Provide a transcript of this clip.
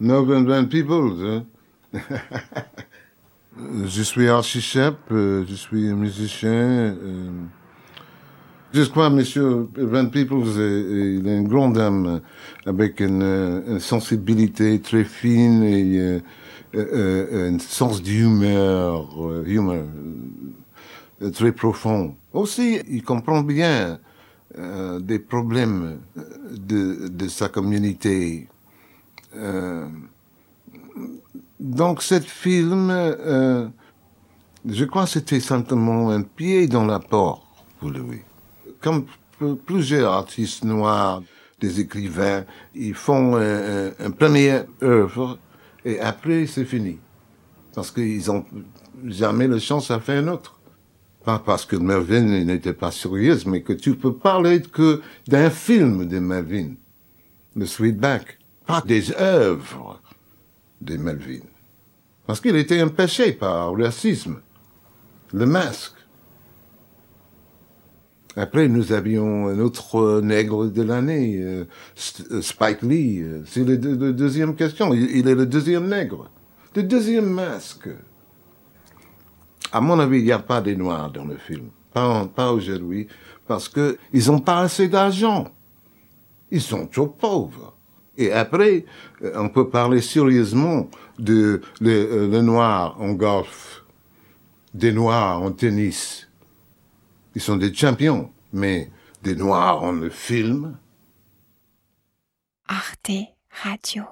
Northern People. Hein? je suis archichep, euh, je suis musicien. Euh, je crois, Monsieur Van Peoples, il est une grande dame avec une, sensibilité très fine et euh, un sens d'humeur, humeur très profond. Aussi, il comprend bien des problèmes de, de sa communauté. Donc, ce film, euh, je crois que c'était simplement un pied dans la porte pour lui. Comme plusieurs artistes noirs, des écrivains, ils font un, un première œuvre et après c'est fini. Parce qu'ils ont jamais la chance à faire un autre. Pas parce que Melvin n'était pas sérieuse, mais que tu peux parler que d'un film de Melvin, le Sweetback, pas des œuvres de Melvin. Parce qu'il était empêché par le racisme, le masque. Après, nous avions un autre nègre de l'année, euh, euh, Spike Lee. C'est la deuxième question. Il, est le deuxième nègre. Le deuxième masque. À mon avis, il n'y a pas des noirs dans le film. Pas, pas aujourd'hui. Parce que ils n'ont pas assez d'argent. Ils sont trop pauvres. Et après, euh, on peut parler sérieusement de euh, le noir en golf, des noirs en tennis. Ils sont des champions, mais des noirs en le film. Arte Radio.